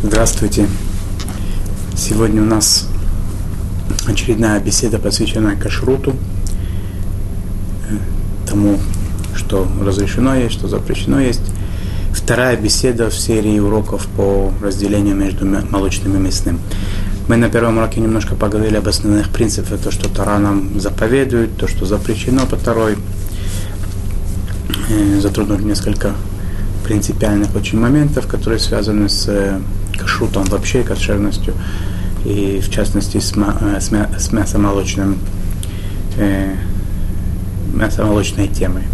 Здравствуйте. Сегодня у нас очередная беседа, посвященная кашруту, э, тому, что разрешено есть, что запрещено есть. Вторая беседа в серии уроков по разделению между молочным и мясным. Мы на первом уроке немножко поговорили об основных принципах, то, что Тара нам заповедует, то, что запрещено по второй. Э, затронули несколько принципиальных очень моментов, которые связаны с э, кашрутом вообще, кошерностью, и в частности с, э, с, мя, с мясомолочным, э, мясомолочной темой.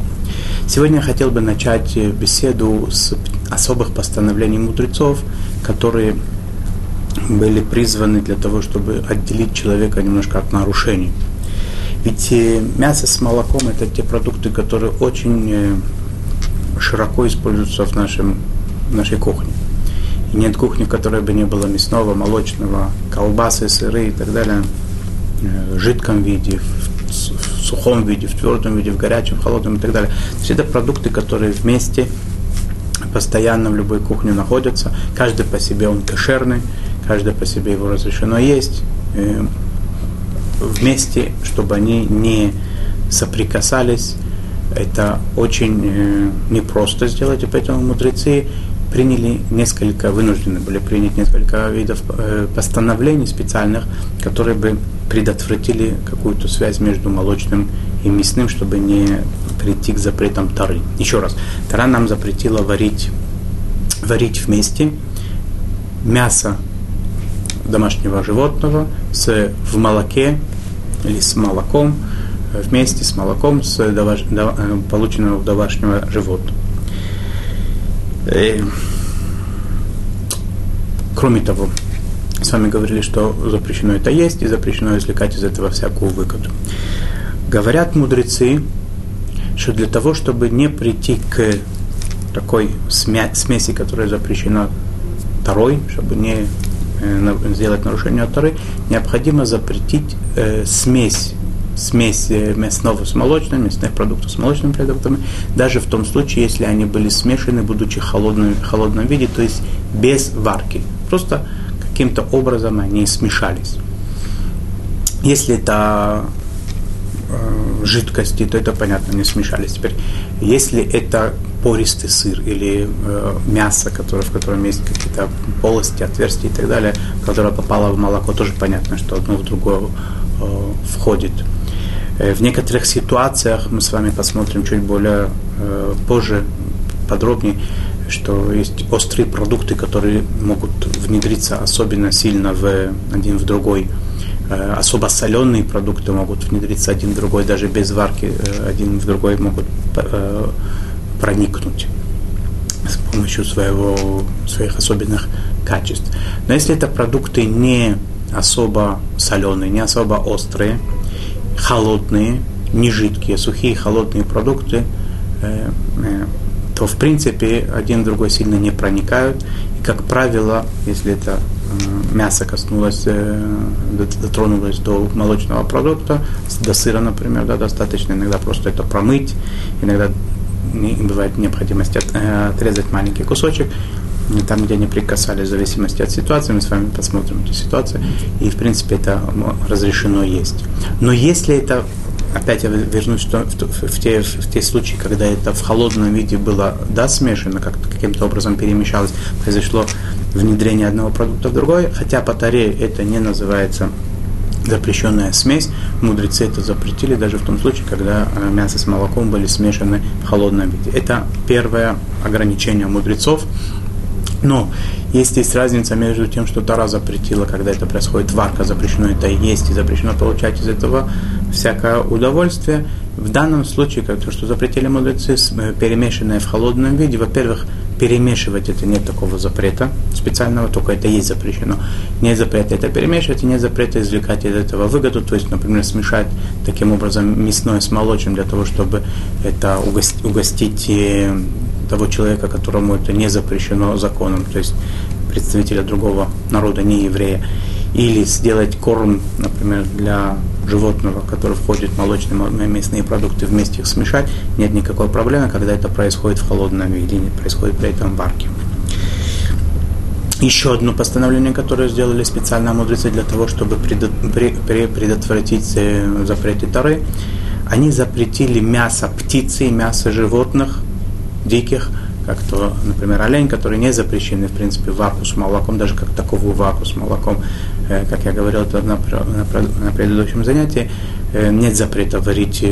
Сегодня я хотел бы начать беседу с особых постановлений мудрецов, которые были призваны для того, чтобы отделить человека немножко от нарушений. Ведь мясо с молоком это те продукты, которые очень широко используются в, нашем, в нашей кухне. И нет кухни, в которой бы не было мясного, молочного, колбасы, сыры и так далее, э, в жидком виде, в сухом виде, в твердом виде, в горячем, в холодном и так далее. Все это продукты, которые вместе постоянно в любой кухне находятся. Каждый по себе он кошерный, каждый по себе его разрешено есть. Э, вместе, чтобы они не соприкасались, это очень э, непросто сделать, и поэтому мудрецы приняли несколько, вынуждены были принять несколько видов э, постановлений специальных, которые бы предотвратили какую-то связь между молочным и мясным, чтобы не прийти к запретам Тары. Еще раз, Тара нам запретила варить, варить вместе мясо домашнего животного с, в молоке или с молоком, вместе с молоком, с доваш, до, э, полученного у домашнего животного. И, э, кроме того, с вами говорили, что запрещено это есть, и запрещено извлекать из этого всякую выгоду. Говорят мудрецы, что для того, чтобы не прийти к такой смеси, которая запрещена второй, чтобы не э, сделать нарушение второй, необходимо запретить э, смесь смесь мясного с молочным, мясных продуктов с молочными продуктами, даже в том случае, если они были смешаны, будучи в холодном, холодном виде, то есть без варки. Просто каким-то образом они смешались. Если это э, жидкости, то это понятно, не смешались. Теперь, если это пористый сыр или э, мясо, которое, в котором есть какие-то полости, отверстия и так далее, которое попало в молоко, тоже понятно, что одно в другое э, входит. Э, в некоторых ситуациях мы с вами посмотрим чуть более э, позже, подробнее, что есть острые продукты, которые могут внедриться особенно сильно в один в другой. Э, особо соленые продукты могут внедриться один в другой, даже без варки один в другой могут проникнуть с помощью своего, своих особенных качеств. Но если это продукты не особо соленые, не особо острые, холодные, не жидкие, сухие холодные продукты, э, э, то в принципе один в другой сильно не проникают. И как правило, если это э, мясо коснулось, дотронулось до молочного продукта, до сыра, например, да, достаточно иногда просто это промыть, иногда бывает необходимость отрезать маленький кусочек, там, где они прикасались, в зависимости от ситуации, мы с вами посмотрим эту ситуацию, и, в принципе, это разрешено есть. Но если это, опять я вернусь в, в, те, в те случаи, когда это в холодном виде было, да, смешано, как каким-то образом перемешалось, произошло внедрение одного продукта в другой, хотя по таре это не называется запрещенная смесь, мудрецы это запретили даже в том случае, когда э, мясо с молоком были смешаны в холодном виде. Это первое ограничение мудрецов, но есть есть разница между тем, что Тара запретила, когда это происходит, варка запрещено это есть, и запрещено получать из этого всякое удовольствие. В данном случае, как то, что запретили мудрецы, э, перемешанное в холодном виде, во-первых, перемешивать это нет такого запрета специального, только это есть запрещено. Нет запрета это перемешивать, и нет запрета извлекать из этого выгоду, то есть, например, смешать таким образом мясное с молочным для того, чтобы это угостить, э, того человека, которому это не запрещено законом, то есть представителя другого народа, не еврея, или сделать корм, например, для животного, который входит в молочные мясные продукты, вместе их смешать, нет никакой проблемы, когда это происходит в холодном виде, не происходит при этом варки. еще одно постановление, которое сделали специально мудрецы для того, чтобы предотвратить э, запреты Тары. Они запретили мясо птицы и мясо животных диких, как то, например, олень, который не запрещены, в принципе, вакуум с молоком, даже как таковую вакуум с молоком, э, как я говорил на, на, на предыдущем занятии, э, нет запрета варить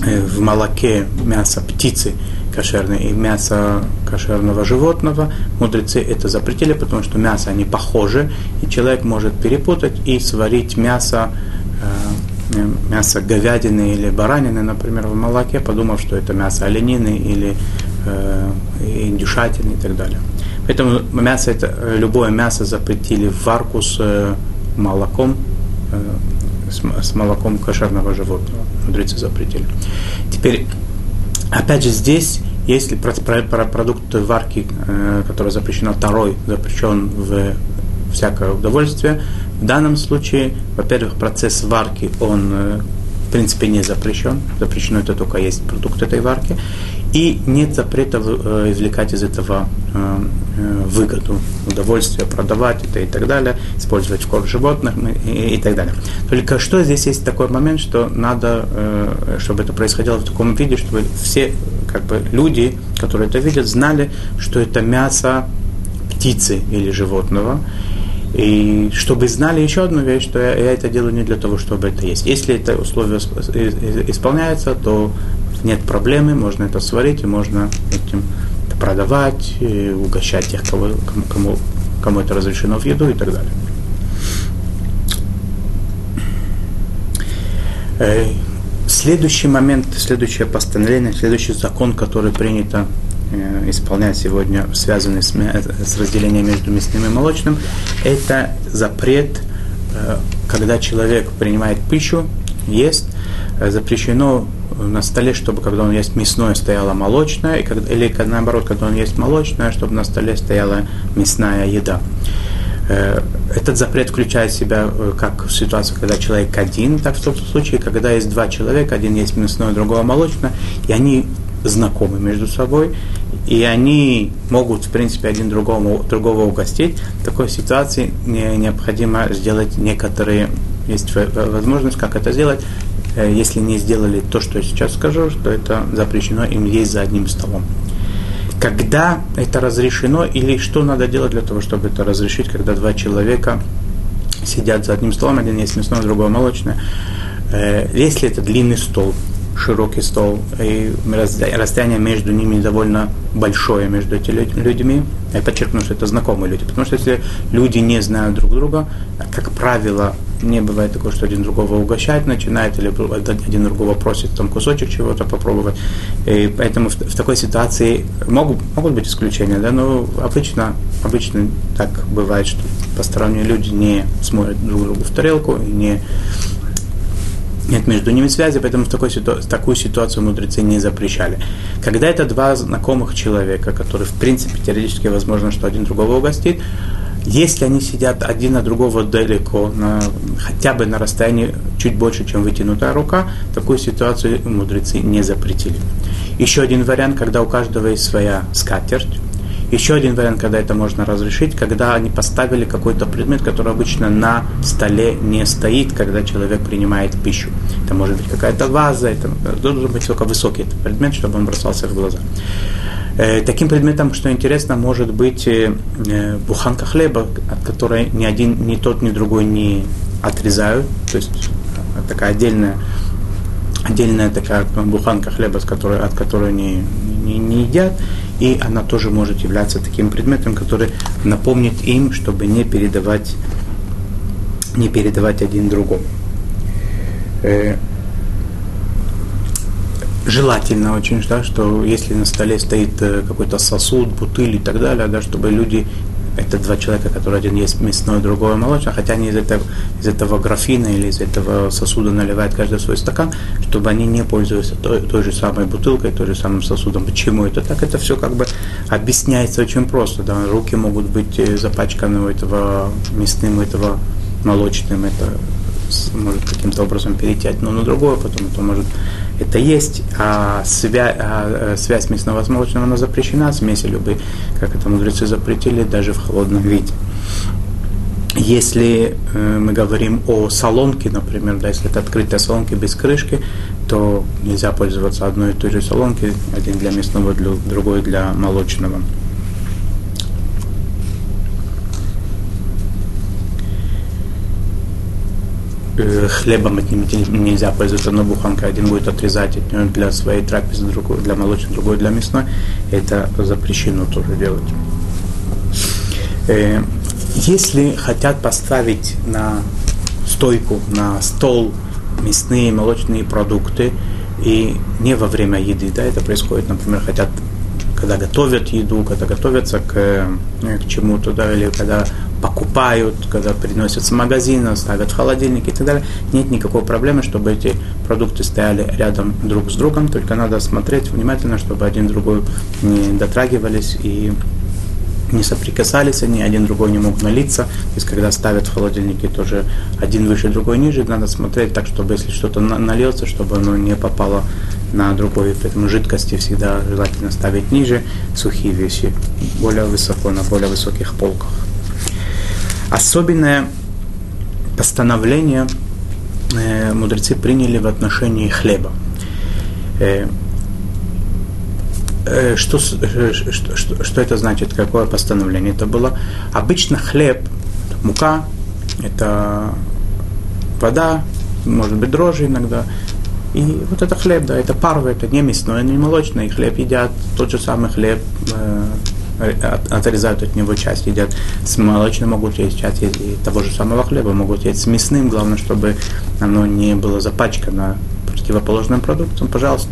в молоке мясо птицы, кошерное и мясо кошерного животного, мудрецы это запретили, потому что мясо они похожи, и человек может перепутать и сварить мясо, э, мясо говядины или баранины, например, в молоке, подумав, что это мясо оленины или э, индюшатины и так далее. Поэтому мясо это, любое мясо запретили в варку с э, молоком, э, с, с молоком кошерного животного. Мудрецы запретили. Теперь Опять же, здесь, если про, про, про продукт варки, э, который запрещено второй, запрещен в всякое удовольствие, в данном случае, во-первых, процесс варки, он э, в принципе не запрещен. Запрещено это только есть продукт этой варки. И нет запрета э, извлекать из этого э, выгоду, удовольствие, продавать это и так далее, использовать в корм животных и, и так далее. Только что здесь есть такой момент, что надо, чтобы это происходило в таком виде, чтобы все как бы, люди, которые это видят, знали, что это мясо птицы или животного, и чтобы знали еще одну вещь, что я, я это делаю не для того, чтобы это есть. Если это условие исполняется, то нет проблемы, можно это сварить, и можно этим продавать, и угощать тех, кого, кому, кому это разрешено в еду и так далее. Э, следующий момент, следующее постановление, следующий закон, который принято э, исполнять сегодня, связанный с, с разделением между мясным и молочным, это запрет, э, когда человек принимает пищу, ест, запрещено на столе, чтобы когда он есть мясное, стояла молочная, и когда, или наоборот, когда он есть молочное, чтобы на столе стояла мясная еда. Э, этот запрет включает в себя э, как ситуацию, когда человек один, так в том случае, когда есть два человека, один есть мясное, другого молочное, и они знакомы между собой, и они могут, в принципе, один другому, другого угостить. В такой ситуации необходимо сделать некоторые, есть возможность, как это сделать, Э, если не сделали то, что я сейчас скажу, что это запрещено им есть за одним столом. Когда это разрешено или что надо делать для того, чтобы это разрешить, когда два человека сидят за одним столом, один есть мясной, другой молочный. Э, если это длинный стол, широкий стол, и расстояние между ними довольно большое, между этими людьми. Я подчеркну, что это знакомые люди, потому что если люди не знают друг друга, как правило, не бывает такого, что один другого угощать начинает, или один другого просит там кусочек чего-то попробовать. И поэтому в, в такой ситуации могут, могут быть исключения, да, но обычно, обычно так бывает, что посторонние люди не смотрят друг другу в тарелку и не нет между ними связи, поэтому в такой ситу... такую ситуацию мудрецы не запрещали. Когда это два знакомых человека, которые, в принципе, теоретически возможно, что один другого угостит, если они сидят один от другого далеко, на, хотя бы на расстоянии чуть больше, чем вытянутая рука, такую ситуацию мудрецы не запретили. Еще один вариант, когда у каждого есть своя скатерть, еще один вариант, когда это можно разрешить, когда они поставили какой-то предмет, который обычно на столе не стоит, когда человек принимает пищу. Это может быть какая-то ваза, это должен быть только высокий предмет, чтобы он бросался в глаза. Э, таким предметом, что интересно, может быть э, э, буханка хлеба, от которой ни один, ни тот, ни другой не отрезают. То есть такая отдельная отдельная такая буханка хлеба, с которой, от которой не, не, не едят, и она тоже может являться таким предметом, который напомнит им, чтобы не передавать, не передавать один другому. Э, желательно очень, да, что если на столе стоит э, какой-то сосуд, бутыль и так далее, да, чтобы люди это два человека, которые один есть мясной, другой молочный, хотя они из этого, из этого графина или из этого сосуда наливают каждый свой стакан, чтобы они не пользовались той, той же самой бутылкой, той же самым сосудом. Почему это так? Это все как бы объясняется очень просто. Да? Руки могут быть э, запачканы у этого мясным, у этого молочным. Это может каким-то образом перейти одно на другое, потом это может это есть, а, свя, а связь мясного с молочным она запрещена, смеси любые, как это мудрецы запретили, даже в холодном виде. Если э, мы говорим о солонке, например, да, если это открытая солонка без крышки, то нельзя пользоваться одной и той же солонкой, один для мясного, другой для молочного. Хлебом этим нельзя пользоваться, но буханка один будет отрезать для своей трапезы, другой для молочной, другой для мясной. Это запрещено тоже делать. Э, если хотят поставить на стойку, на стол мясные, молочные продукты, и не во время еды, да, это происходит, например, хотят когда готовят еду, когда готовятся к, э, к чему-то, да, или когда покупают, когда приносят с магазина, ставят в холодильник и так далее, нет никакой проблемы, чтобы эти продукты стояли рядом друг с другом, только надо смотреть внимательно, чтобы один другой не дотрагивались и не соприкасались они, один другой не мог налиться. То есть, когда ставят в холодильнике, тоже один выше, другой ниже, надо смотреть так, чтобы если что-то нальется, чтобы оно не попало на другой. Поэтому жидкости всегда желательно ставить ниже, сухие вещи более высоко, на более высоких полках. Особенное постановление э, мудрецы приняли в отношении хлеба. Э, э, что, что, что, что это значит, какое постановление это было? Обычно хлеб, мука, это вода, может быть дрожжи иногда. И вот это хлеб, да, это парва, это не мясной, не молочный хлеб едят, тот же самый хлеб, отрезают от него часть, едят с молочным, могут есть часть и того же самого хлеба, могут есть с мясным, главное, чтобы оно не было запачкано противоположным продуктом, пожалуйста.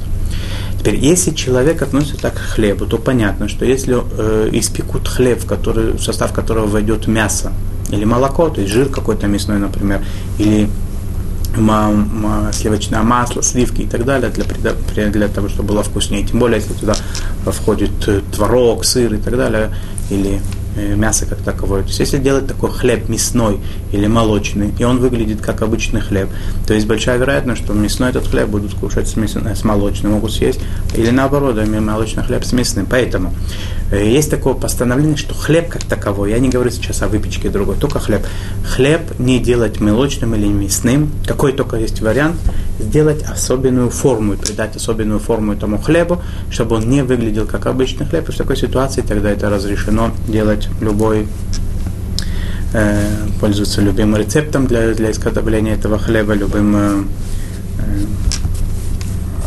Теперь, если человек относится так к хлебу, то понятно, что если э, испекут хлеб, в, который, в состав которого войдет мясо или молоко, то есть жир какой-то мясной, например, или сливочное масло, сливки и так далее для, для того, чтобы было вкуснее. Тем более, если туда входит э, творог, сыр и так далее, или мясо как таковое. То есть если делать такой хлеб мясной или молочный, и он выглядит как обычный хлеб, то есть большая вероятность, что мясной этот хлеб будут кушать с, мясной, с молочным, могут съесть, или наоборот, молочный хлеб с мясным. Поэтому э, есть такое постановление, что хлеб как таковой, я не говорю сейчас о выпечке другой, только хлеб. Хлеб не делать молочным или мясным, какой только есть вариант, сделать особенную форму и придать особенную форму этому хлебу, чтобы он не выглядел как обычный хлеб. И в такой ситуации тогда это разрешено делать любой э, пользуется любым рецептом для, для изготовления этого хлеба, любым, э,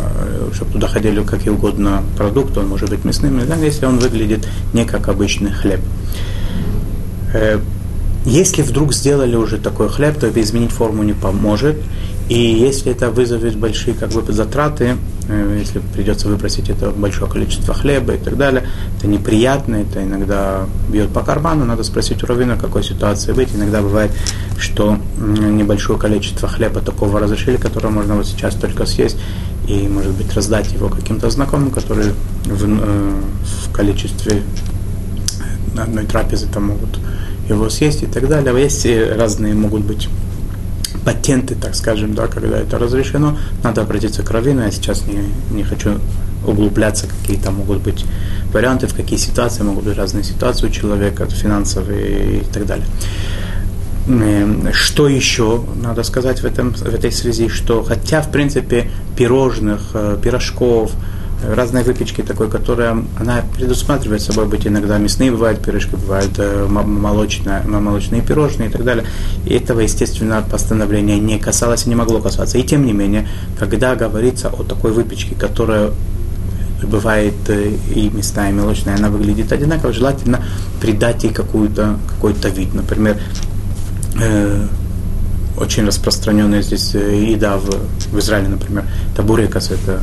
э, чтобы туда ходили какие угодно продукты, он может быть мясным, если он выглядит не как обычный хлеб. Э, если вдруг сделали уже такой хлеб, то изменить форму не поможет. И если это вызовет большие как бы, затраты, э, если придется выбросить это большое количество хлеба и так далее, это неприятно, это иногда бьет по карману, надо спросить у раввина, в какой ситуации быть. Иногда бывает, что небольшое количество хлеба такого разрешили, которое можно вот сейчас только съесть, и, может быть, раздать его каким-то знакомым, которые в, э, в количестве одной трапезы там могут его съесть и так далее. Есть разные могут быть патенты, так скажем, да, когда это разрешено, надо обратиться к раввину. Я сейчас не, не хочу углубляться, какие там могут быть варианты, в какие ситуации могут быть разные ситуации у человека, финансовые и так далее. Эм, что еще надо сказать в, этом, в этой связи, что хотя, в принципе, пирожных, э, пирожков, разной выпечки такой, которая она предусматривает собой быть иногда мясные бывают пирожки, бывают э, молочные, молочные пирожные и так далее. И этого, естественно, постановление не касалось и не могло касаться. И тем не менее, когда говорится о такой выпечке, которая бывает э, и мясная, и молочная, она выглядит одинаково, желательно придать ей какую-то, какой-то вид. Например, э, очень распространенная здесь э, еда в, в Израиле, например, это бурекас, это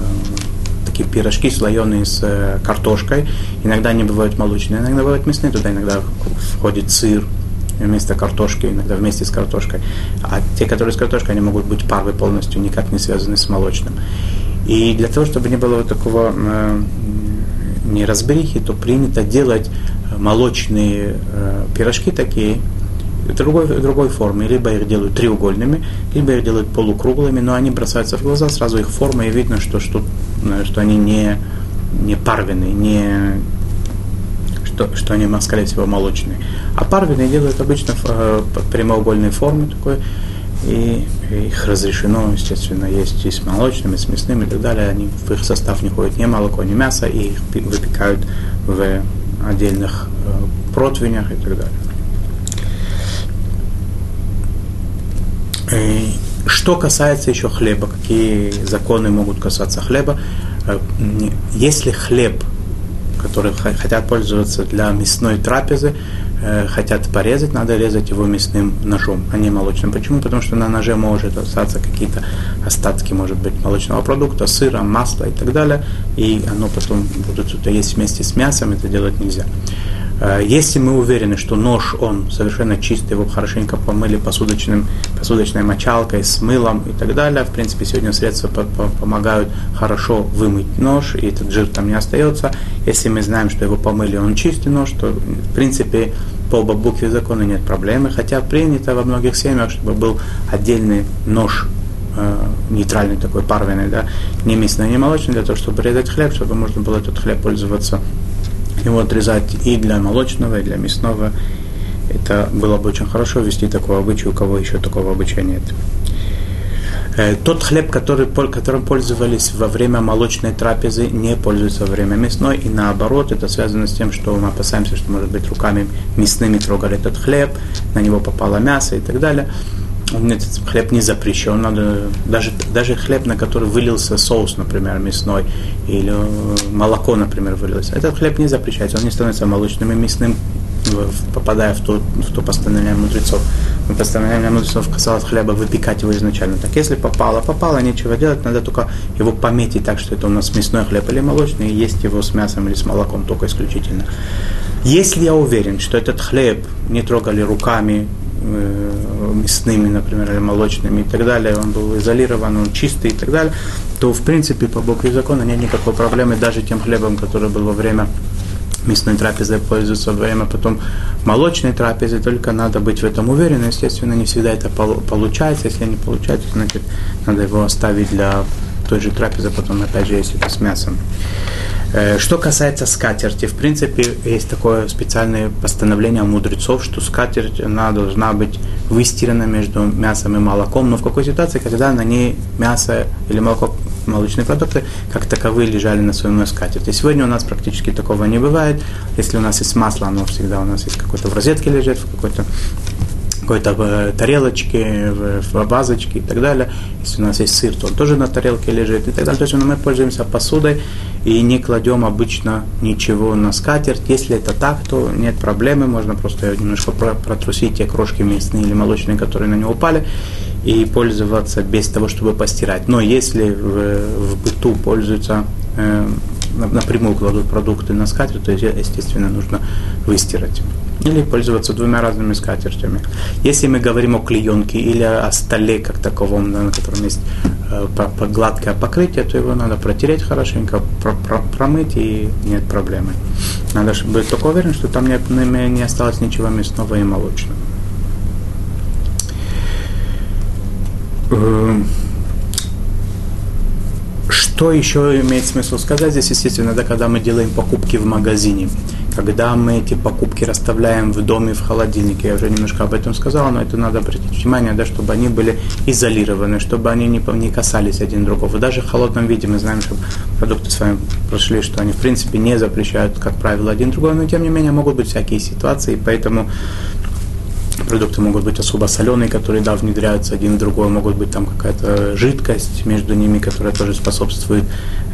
такие пирожки, слоеные с э, картошкой. Иногда они бывают молочные, иногда бывают мясные, туда иногда входит сыр вместо картошки, иногда вместе с картошкой. А те, которые с картошкой, они могут быть парвы полностью, никак не связаны с молочным. И для того, чтобы не было вот такого э, неразберихи, то принято делать молочные э, пирожки такие, другой, другой формы. Либо их делают треугольными, либо их делают полукруглыми, но они бросаются в глаза, сразу их форма, и видно, что, что, что они не, не парвенные, не, что, что они, скорее всего, молочные. А парвины делают обычно э, прямоугольной формы такой, и их разрешено, естественно, есть и с молочными, и с мясными и так далее. Они, в их состав не ходит ни молоко, ни мясо, и их выпекают в отдельных э, противнях и так далее. Что касается еще хлеба, какие законы могут касаться хлеба? Э, если хлеб, который хотят пользоваться для мясной трапезы, э, хотят порезать, надо резать его мясным ножом, а не молочным. Почему? Потому что на ноже может остаться какие-то остатки, может быть, молочного продукта, сыра, масла и так далее, и оно потом будут это есть вместе с мясом, это делать нельзя. Э, если мы уверены, что нож, он совершенно чистый, его хорошенько помыли посудочным, посудочной мочалкой, с мылом и так далее, в принципе, сегодня средства помогают хорошо вымыть нож, и этот жир там не остается. Если мы знаем, что его помыли, он чистый нож, то, в принципе, по букве закона нет проблемы, хотя принято во многих семьях, чтобы был отдельный нож э, нейтральный такой парвенный, да, не мясной, не молочный, для того, чтобы резать хлеб, чтобы можно было этот хлеб пользоваться его отрезать и для молочного, и для мясного. Это было бы очень хорошо вести такого обычая, у кого еще такого обычая нет. Э, тот хлеб, который, которым пользовались во время молочной трапезы, не пользуется во время мясной, и наоборот, это связано с тем, что мы опасаемся, что, может быть, руками мясными трогали этот хлеб, на него попало мясо и так далее. Этот хлеб не запрещен, надо, даже, даже хлеб, на который вылился соус, например, мясной, или э, молоко, например, вылилось, этот хлеб не запрещается, он не становится молочным и мясным, попадая в то, в то постановление мудрецов. Постановление мудрецов касалось хлеба, выпекать его изначально. Так если попало, попало, нечего делать, надо только его пометить так, что это у нас мясной хлеб или молочный, и есть его с мясом или с молоком только исключительно. Если я уверен, что этот хлеб не трогали руками, мясными, например, или молочными и так далее, он был изолирован, он чистый и так далее, то в принципе по букве закона нет никакой проблемы даже тем хлебом, который был во время мясной трапезы пользуются во время потом молочной трапезы, только надо быть в этом уверенным. Естественно, не всегда это получается. Если не получается, значит, надо его оставить для той же трапезы, потом опять же, если это с мясом. Э, что касается скатерти, в принципе, есть такое специальное постановление мудрецов, что скатерть она должна быть выстирана между мясом и молоком, но в какой ситуации, когда на ней мясо или молоко молочные продукты как таковые лежали на своем скатерти. Сегодня у нас практически такого не бывает. Если у нас есть масло, оно всегда у нас есть какое-то в розетке лежит, в какой-то какой-то э, тарелочке, в, вазочке и так далее. Если у нас есть сыр, то он тоже на тарелке лежит и так далее. То есть мы пользуемся посудой и не кладем обычно ничего на скатерть. Если это так, то нет проблемы, можно просто немножко протрусить те крошки мясные или молочные, которые на него упали, и пользоваться без того, чтобы постирать. Но если в, в быту пользуются э, напрямую кладут продукты на скатерть, то, естественно, нужно выстирать или пользоваться двумя разными скатертями. Если мы говорим о клеенке или о столе как таковом, на котором есть э, гладкое покрытие, то его надо протереть хорошенько, про про промыть и нет проблемы. Надо быть только уверен, что там не, не осталось ничего мясного и молочного. Что еще имеет смысл сказать здесь, естественно, да, когда мы делаем покупки в магазине когда мы эти покупки расставляем в доме, в холодильнике, я уже немножко об этом сказал, но это надо обратить внимание, да, чтобы они были изолированы, чтобы они не, не касались один другого. Даже в холодном виде мы знаем, что продукты с вами прошли, что они в принципе не запрещают, как правило, один другой, но тем не менее могут быть всякие ситуации, поэтому продукты могут быть особо соленые, которые, да, внедряются один в другой, могут быть там какая-то жидкость между ними, которая тоже способствует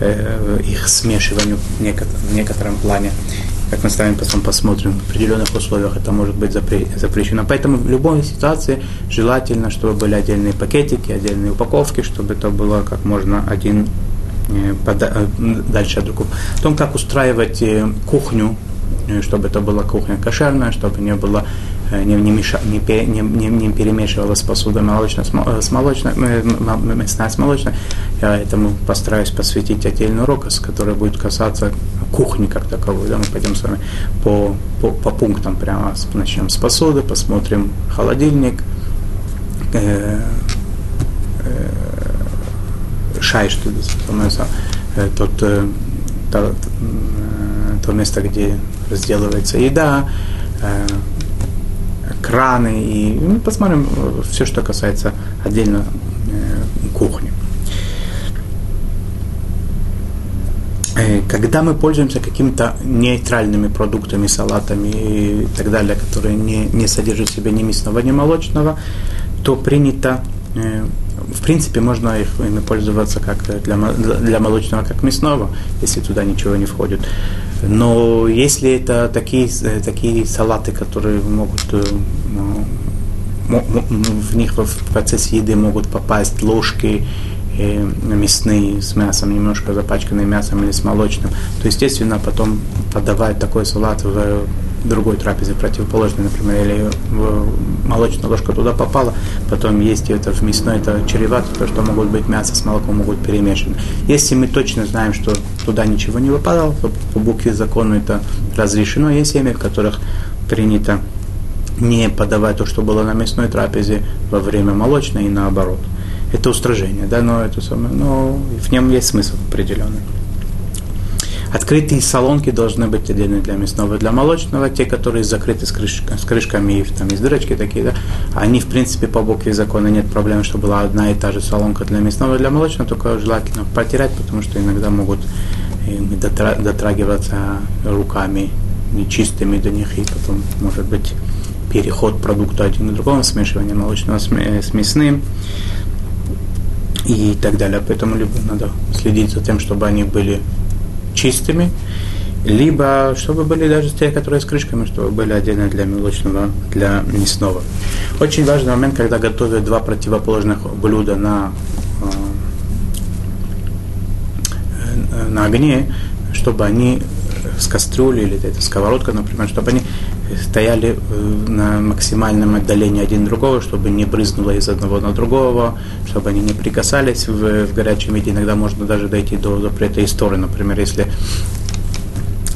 э, их смешиванию в некотором, в некотором плане как мы с вами потом посмотрим, в определенных условиях это может быть запрещено. Поэтому в любой ситуации желательно, чтобы были отдельные пакетики, отдельные упаковки, чтобы это было как можно один э, э, дальше от другого. О том, как устраивать э, кухню, чтобы это была кухня кошерная, чтобы не было не, не, меша, не, не, не, не перемешивалась посуда молочная с молочной, мясная с молочной. Я этому постараюсь посвятить отдельный урок, который будет касаться кухни как таковой. Да, мы пойдем с вами по, по, по пунктам прямо. Начнем с посуды, посмотрим холодильник, э, э, шай, что это, э, тот, э, то, э, то место, где разделывается еда, э, краны и ну, посмотрим все, что касается отдельно э, кухни. Э, когда мы пользуемся какими-то нейтральными продуктами, салатами и так далее, которые не, не содержат в себе ни мясного, ни молочного, то принято, э, в принципе, можно их, ими пользоваться как для, для молочного, как мясного, если туда ничего не входит. Но если это такие, э, такие салаты, которые могут в них в процессе еды могут попасть ложки, э, мясные с мясом, немножко запачканные мясом или с молочным, то, естественно, потом подавать такой салат в другой трапезе противоположной, например, или молочная ложка туда попала, потом есть это в мясной, это чревато, потому что могут быть мясо с молоком могут перемешаны. Если мы точно знаем, что туда ничего не выпадало, то по букве закона это разрешено. Есть семьи, в которых принято не подавать то, что было на мясной трапезе во время молочной и наоборот это устражение, да, но это самое, но в нем есть смысл определенный. Открытые салонки должны быть отдельно для мясного и для молочного. Те, которые закрыты с, крышками, с крышками и там есть дырочки такие, да, они, в принципе, по букве закона нет проблем, чтобы была одна и та же салонка для мясного и для молочного, только желательно потерять, потому что иногда могут э, дотрагиваться руками нечистыми до них, и потом может быть переход продукта один к другому, смешивание молочного с мясным и так далее. Поэтому надо следить за тем, чтобы они были чистыми, либо чтобы были даже те, которые с крышками, чтобы были отдельно для молочного, для мясного. Очень важный момент, когда готовят два противоположных блюда на, э, на огне, чтобы они с кастрюли или это сковородка, например, чтобы они стояли э, на максимальном отдалении один другого, чтобы не брызнуло из одного на другого, чтобы они не прикасались в, в горячем виде. Иногда можно даже дойти до запрета и стороны. Например, если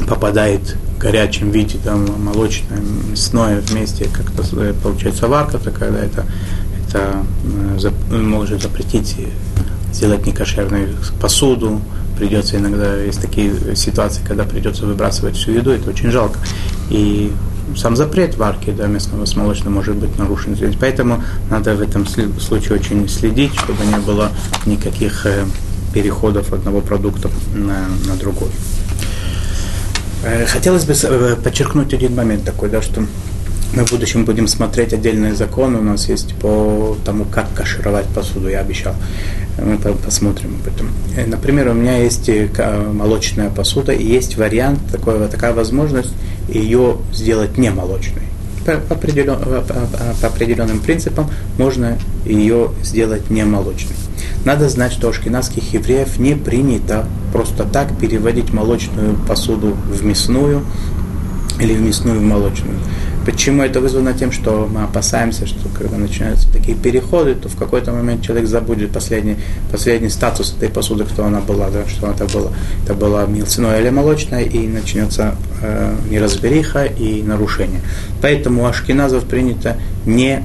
попадает в горячем виде там, молочное, мясное вместе, как-то э, получается варка, то когда это, это э, может запретить сделать некошерную посуду, придется иногда, есть такие ситуации, когда придется выбрасывать всю еду, это очень жалко. И сам запрет варки да, местного с молочным может быть нарушен. Поэтому надо в этом случае очень следить, чтобы не было никаких э, переходов одного продукта на, на другой. Э, хотелось бы э, подчеркнуть один момент такой, да, что мы в будущем будем смотреть отдельные законы. У нас есть по тому, как кашировать посуду, я обещал. Мы посмотрим об этом. Например, у меня есть молочная посуда, и есть вариант, такой, такая возможность ее сделать не молочной. По, определен, по определенным принципам можно ее сделать не молочной. Надо знать, что у ашкенадских евреев не принято просто так переводить молочную посуду в мясную или в мясную в молочную. Почему это вызвано тем, что мы опасаемся, что когда начинаются такие переходы, то в какой-то момент человек забудет последний, последний статус этой посуды, кто она была, да, что это было. Это была мясное или молочное, и начнется э, неразбериха и нарушение. Поэтому у ашкеназов принято не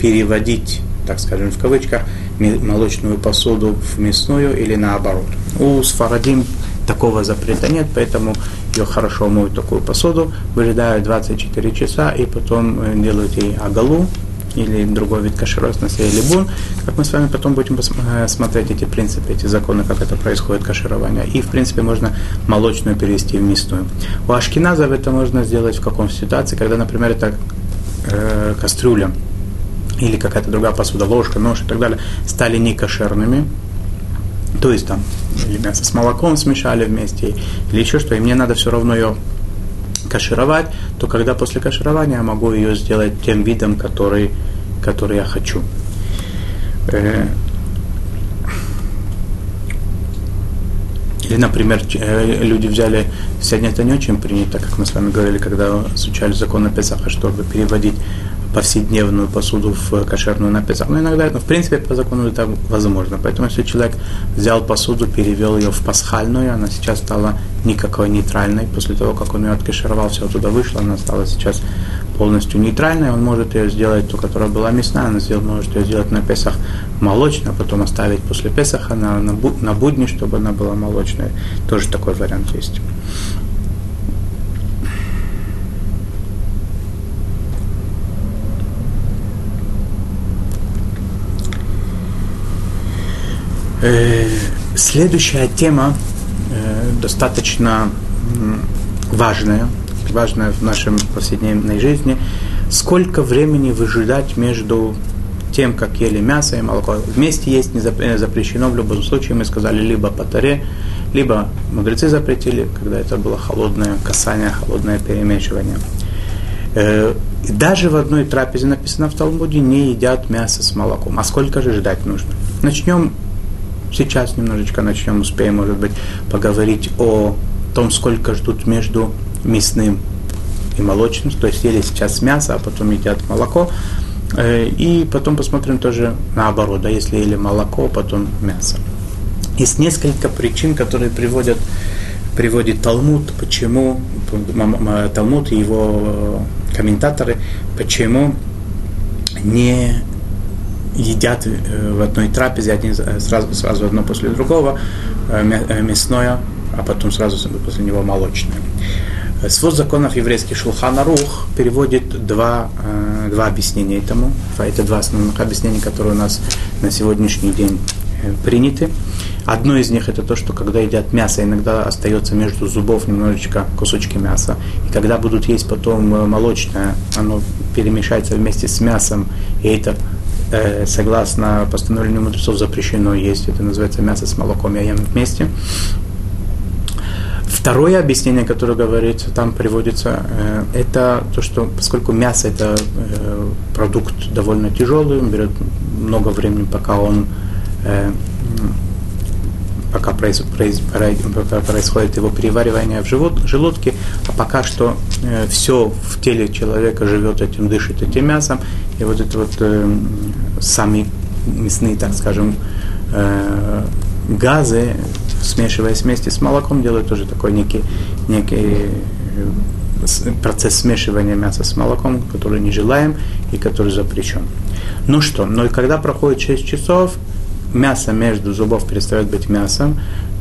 переводить, так скажем, в кавычках, молочную посуду в мясную или наоборот. У сфарадим такого запрета нет, поэтому ее хорошо моют такую посуду, выжидают 24 часа и потом э, делают ей агалу, или другой вид каширосности, или бун, как мы с вами потом будем э, смотреть эти принципы, эти законы, как это происходит, каширование. И, в принципе, можно молочную перевести в мясную. У ашкиназов это можно сделать в каком ситуации, когда, например, это э, кастрюля или какая-то другая посуда, ложка, нож и так далее, стали некошерными, то есть там или мясо с молоком смешали вместе, или еще что, и мне надо все равно ее кашировать, то когда после каширования я могу ее сделать тем видом, который, который я хочу. Э, или, например, э, люди взяли, сегодня это не очень принято, как мы с вами говорили, когда изучали закон о Песаха, чтобы переводить повседневную посуду в кошерную на. Но иногда, ну, в принципе, по закону это возможно. Поэтому, если человек взял посуду, перевел ее в пасхальную, она сейчас стала никакой нейтральной. После того, как он ее откашировал, все оттуда вышло, она стала сейчас полностью нейтральной. Он может ее сделать, ту, которая была мясная, он сделал, может ее сделать на Песах молочной, а потом оставить после Песаха на, на, на будни, чтобы она была молочной. Тоже такой вариант есть. Следующая тема э, достаточно важная, важная в нашей повседневной жизни. Сколько времени выжидать между тем, как ели мясо и молоко. Вместе есть не э, запрещено в любом случае, мы сказали, либо по таре, либо мудрецы запретили, когда это было холодное касание, холодное перемешивание. Даже в одной трапезе написано в Талмуде, не едят мясо с молоком. А сколько же ждать нужно? Начнем Сейчас немножечко начнем, успеем, может быть, поговорить о том, сколько ждут между мясным и молочным. То есть ели сейчас мясо, а потом едят молоко. Э, и потом посмотрим тоже наоборот, да, если ели молоко, потом мясо. Есть несколько причин, которые приводят, приводит Талмуд, почему, Талмуд и его комментаторы, почему не едят э, в одной трапезе один, э, сразу, сразу одно после другого, э, мясное, а потом сразу после него молочное. Свод законов еврейский Шулханарух переводит два, два объяснения этому. Это два основных объяснения, которые у нас на сегодняшний день приняты. Одно из них это то, что когда едят мясо, иногда остается между зубов немножечко кусочки мяса. И когда будут есть потом молочное, оно перемешается вместе с мясом, и это э, согласно постановлению мудрецов запрещено есть. Это называется мясо с молоком и ем вместе. Второе объяснение, которое говорится, там приводится, э, это то, что поскольку мясо это э, продукт довольно тяжелый, он берет много времени, пока он э, пока происходит его переваривание в живот, желудке, пока что э, все в теле человека живет этим, дышит этим мясом, и вот это вот э, сами мясные, так скажем, э, газы, смешиваясь вместе с молоком, делают тоже такой некий, некий э, процесс смешивания мяса с молоком, который не желаем и который запрещен. Ну что, но когда проходит 6 часов, мясо между зубов перестает быть мясом,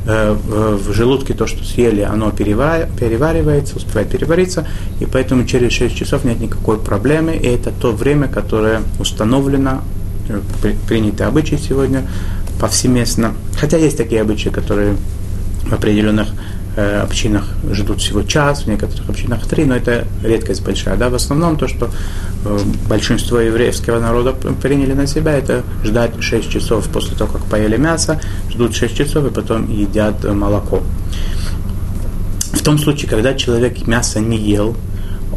в желудке то, что съели, оно переваривается, успевает перевариться, и поэтому через 6 часов нет никакой проблемы, и это то время, которое установлено, э, принятый обычай сегодня повсеместно. Хотя есть такие обычаи, которые в определенных э, общинах ждут всего час, в некоторых общинах три, но это редкость большая. Да? В основном то, что э, большинство еврейского народа приняли на себя, это ждать 6 часов после того, как поели мясо, ждут 6 часов и потом едят молоко. В том случае, когда человек мясо не ел,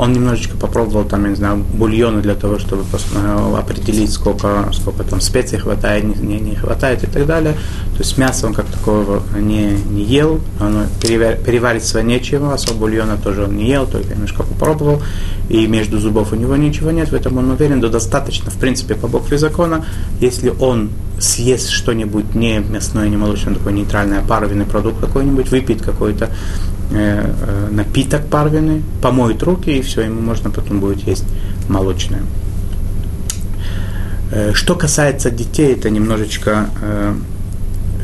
он немножечко попробовал там, я не знаю, бульоны для того, чтобы э, определить, сколько, сколько там специй хватает, не, не, не хватает и так далее. То есть мясо он как такого не, не ел, оно перевар, перевариться нечего, особо бульона тоже он не ел, только немножко попробовал, и между зубов у него ничего нет, в этом он уверен, да достаточно, в принципе, по букве закона, если он съест что-нибудь не мясное, не молочное, такой нейтральный, а паровинный продукт какой-нибудь, выпить какой-то Э, э, напиток парвенный, помоет руки, и все, ему можно потом будет есть молочное. Э, что касается детей, это немножечко,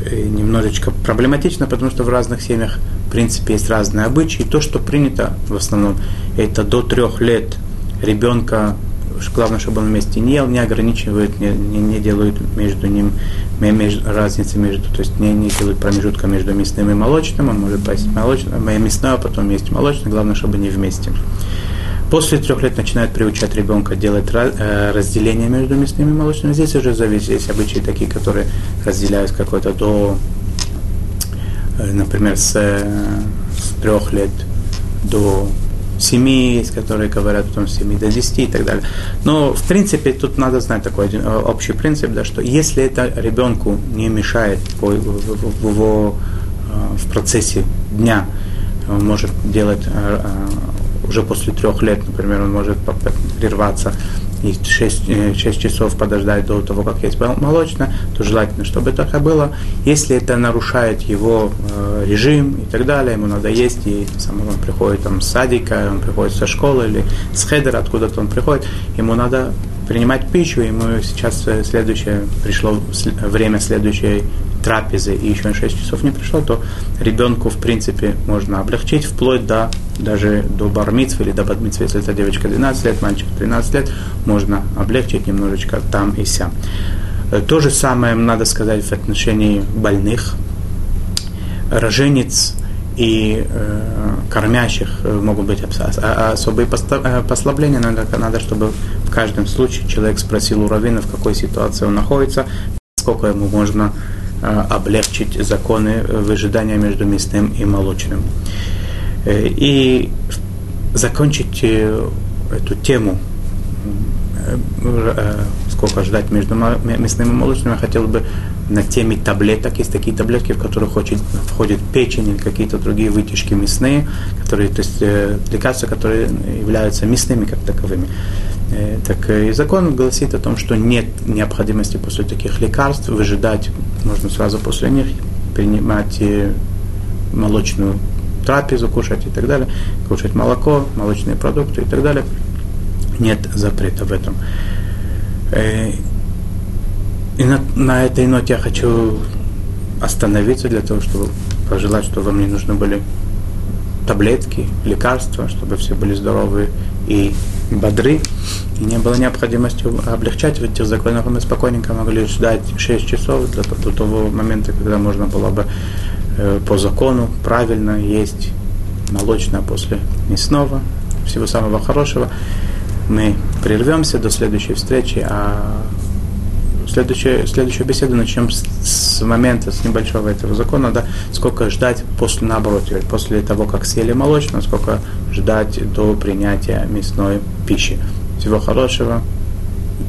немножечко проблематично, потому что в разных семьях, в принципе, есть разные обычаи. То, что принято в основном, это до трех лет ребенка главное, чтобы он вместе не ел, не ограничивает, не, не, не делают между ним между, разницы между, то есть не, не делают промежутка между мясным и молочным, он может поесть молочное, мясное, а потом есть молочное, главное, чтобы не вместе. После трех лет начинают приучать ребенка делать э, разделение между мясным и молочным. Здесь уже зависит, есть обычаи такие, которые разделяют какой-то до, э, например, с, с трех лет до семьи есть, которые говорят потом с 7 до 10 и так далее. Но, в принципе, тут надо знать такой один, э, общий принцип, да, что если это ребенку не мешает в, в его э, в процессе дня, он может делать э, уже после трех лет, например, он может прерваться и 6, 6 э, часов подождать до того, как есть молочное, то желательно, чтобы так и было. Если это нарушает его э, режим и так далее, ему надо есть, и сам он приходит там, с садика, он приходит со школы или с хедера, откуда-то он приходит, ему надо принимать пищу, ему сейчас э, следующее, пришло время следующей трапезы и еще 6 часов не пришло, то ребенку, в принципе, можно облегчить вплоть до даже до бармитсвы или до бадмитсвы, если это девочка 12 лет, мальчик 13 лет, можно облегчить немножечко там и сям. Э, то же самое надо сказать в отношении больных. Роженец и э, кормящих э, могут быть особые э, послабления, но надо, чтобы в каждом случае человек спросил у раввина, в какой ситуации он находится, сколько ему можно облегчить законы выжидания между мясным и молочным. Э, и закончить э, эту тему сколько ждать между мясным и молочным, я хотел бы на теме таблеток. Есть такие таблетки, в которых входит, входит печень или какие-то другие вытяжки мясные, которые, то есть э, лекарства, которые являются мясными как таковыми. Э, так и закон гласит о том, что нет необходимости после таких лекарств выжидать, можно сразу после них принимать э, молочную трапезу кушать и так далее, кушать молоко, молочные продукты и так далее. Нет запрета в этом. И на, на этой ноте я хочу остановиться для того, чтобы пожелать, чтобы вам не нужны были таблетки, лекарства, чтобы все были здоровы и бодры, и не было необходимости облегчать в этих законах, мы спокойненько могли ждать 6 часов для, до того момента, когда можно было бы э, по закону правильно есть молочное после мясного. Всего самого хорошего. Мы прервемся до следующей встречи, а следующую, следующую беседу начнем с, с момента, с небольшого этого закона, да, сколько ждать после, наоборот, после того, как съели молочное, сколько ждать до принятия мясной пищи. Всего хорошего,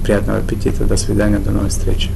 приятного аппетита, до свидания, до новой встречи.